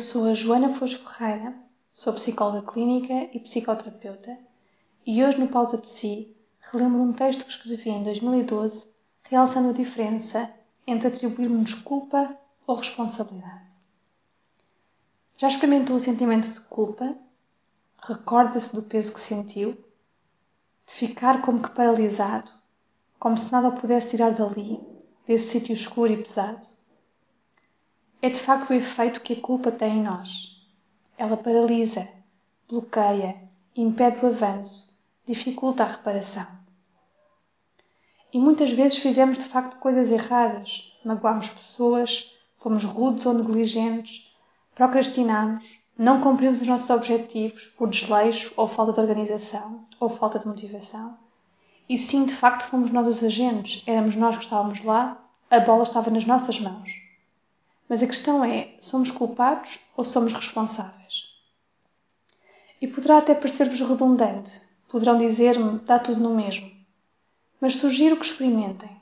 sou a Joana Flores Ferreira, sou psicóloga clínica e psicoterapeuta e hoje no Pausa Psi relembro um texto que escrevi em 2012 realçando a diferença entre atribuirmos culpa ou responsabilidade. Já experimentou o sentimento de culpa? Recorda-se do peso que sentiu? De ficar como que paralisado, como se nada o pudesse tirar dali, desse sítio escuro e pesado? É de facto o efeito que a culpa tem em nós. Ela paralisa, bloqueia, impede o avanço, dificulta a reparação. E muitas vezes fizemos de facto coisas erradas, magoámos pessoas, fomos rudes ou negligentes, procrastinamos, não cumprimos os nossos objetivos por desleixo ou falta de organização ou falta de motivação. E sim, de facto, fomos nós os agentes, éramos nós que estávamos lá, a bola estava nas nossas mãos. Mas a questão é: somos culpados ou somos responsáveis? E poderá até parecer-vos redundante. Poderão dizer-me: dá tudo no mesmo. Mas sugiro que experimentem.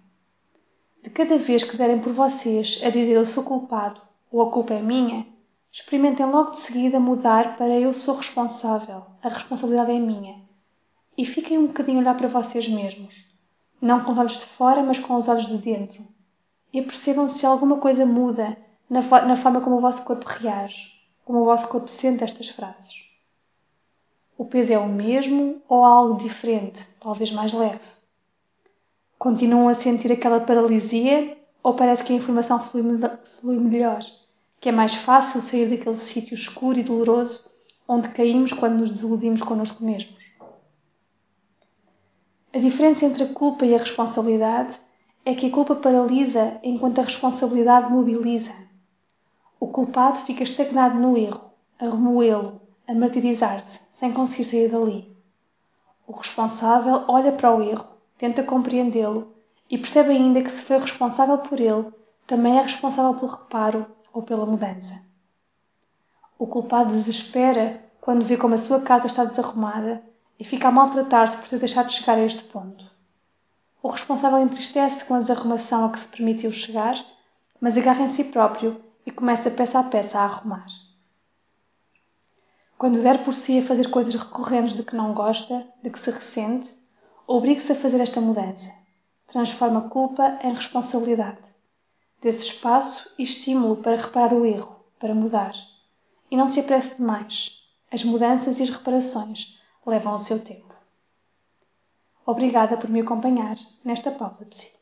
De cada vez que derem por vocês a dizer eu sou culpado ou a culpa é minha, experimentem logo de seguida mudar para eu sou responsável, a responsabilidade é minha. E fiquem um bocadinho a olhar para vocês mesmos. Não com os olhos de fora, mas com os olhos de dentro. E percebam se alguma coisa muda na, na forma como o vosso corpo reage, como o vosso corpo sente estas frases. O peso é o mesmo ou algo diferente, talvez mais leve? Continuam a sentir aquela paralisia ou parece que a informação flui, flui melhor? Que é mais fácil sair daquele sítio escuro e doloroso onde caímos quando nos desiludimos connosco mesmos? A diferença entre a culpa e a responsabilidade é que a culpa paralisa enquanto a responsabilidade mobiliza. O culpado fica estagnado no erro, a remoê-lo, a martirizar-se, sem conseguir sair dali. O responsável olha para o erro, tenta compreendê-lo e percebe ainda que se foi responsável por ele, também é responsável pelo reparo ou pela mudança. O culpado desespera quando vê como a sua casa está desarrumada e fica a maltratar-se por ter deixado de chegar a este ponto. O responsável entristece com a desarrumação a que se permitiu chegar, mas agarra em si próprio e começa peça a peça a arrumar. Quando der por si a fazer coisas recorrentes de que não gosta, de que se ressente, obrigue-se a fazer esta mudança. Transforma a culpa em responsabilidade. Desse espaço e estímulo para reparar o erro, para mudar. E não se apresse demais. As mudanças e as reparações levam o seu tempo. Obrigada por me acompanhar nesta pausa psi.